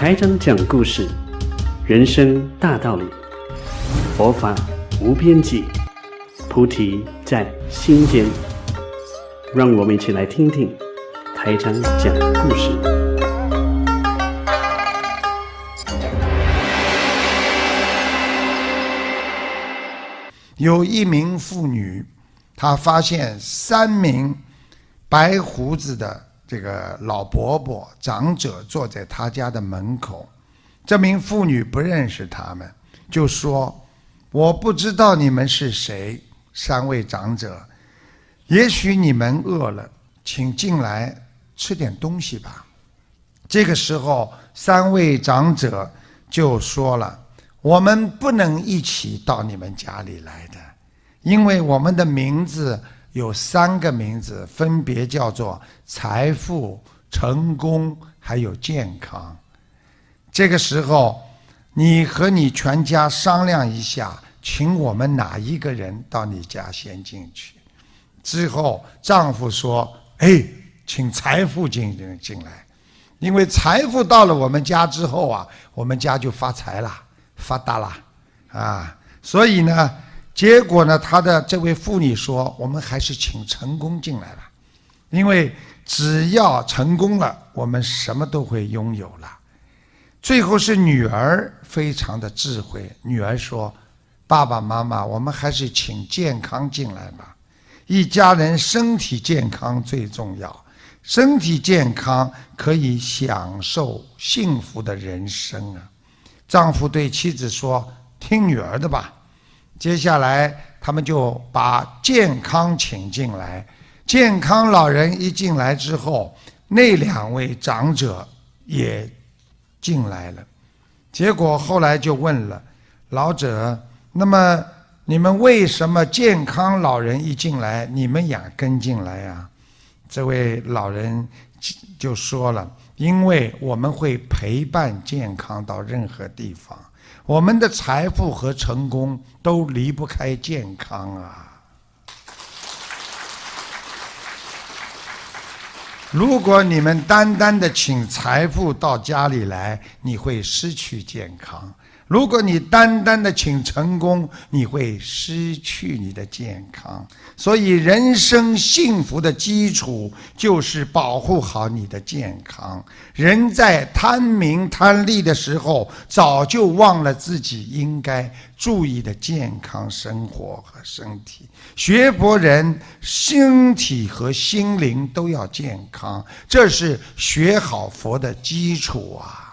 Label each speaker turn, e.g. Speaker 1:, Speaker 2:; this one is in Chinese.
Speaker 1: 台长讲故事，人生大道理，佛法无边际，菩提在心间。让我们一起来听听台长讲故事。
Speaker 2: 有一名妇女，她发现三名白胡子的这个老伯伯、长者坐在他家的门口。这名妇女不认识他们，就说：“我不知道你们是谁，三位长者。也许你们饿了，请进来吃点东西吧。”这个时候，三位长者就说了：“我们不能一起到你们家里来的，因为我们的名字有三个名字，分别叫做财富、成功，还有健康。这个时候，你和你全家商量一下，请我们哪一个人到你家先进去。之后，丈夫说：“哎，请财富进进进来，因为财富到了我们家之后啊，我们家就发财了，发达了啊。所以呢，结果呢，他的这位妇女说：我们还是请成功进来吧，因为只要成功了，我们什么都会拥有了。最后是女儿非常的智慧，女儿说：爸爸妈妈，我们还是请健康进来吧。一家人身体健康最重要，身体健康可以享受幸福的人生啊！丈夫对妻子说：“听女儿的吧。”接下来，他们就把健康请进来。健康老人一进来之后，那两位长者也进来了。结果后来就问了老者：“那么？”你们为什么健康老人一进来，你们也跟进来呀？这位老人就说了：“因为我们会陪伴健康到任何地方，我们的财富和成功都离不开健康啊。如果你们单单的请财富到家里来，你会失去健康。”如果你单单的请成功，你会失去你的健康。所以，人生幸福的基础就是保护好你的健康。人在贪名贪利的时候，早就忘了自己应该注意的健康生活和身体。学佛人，身体和心灵都要健康，这是学好佛的基础啊。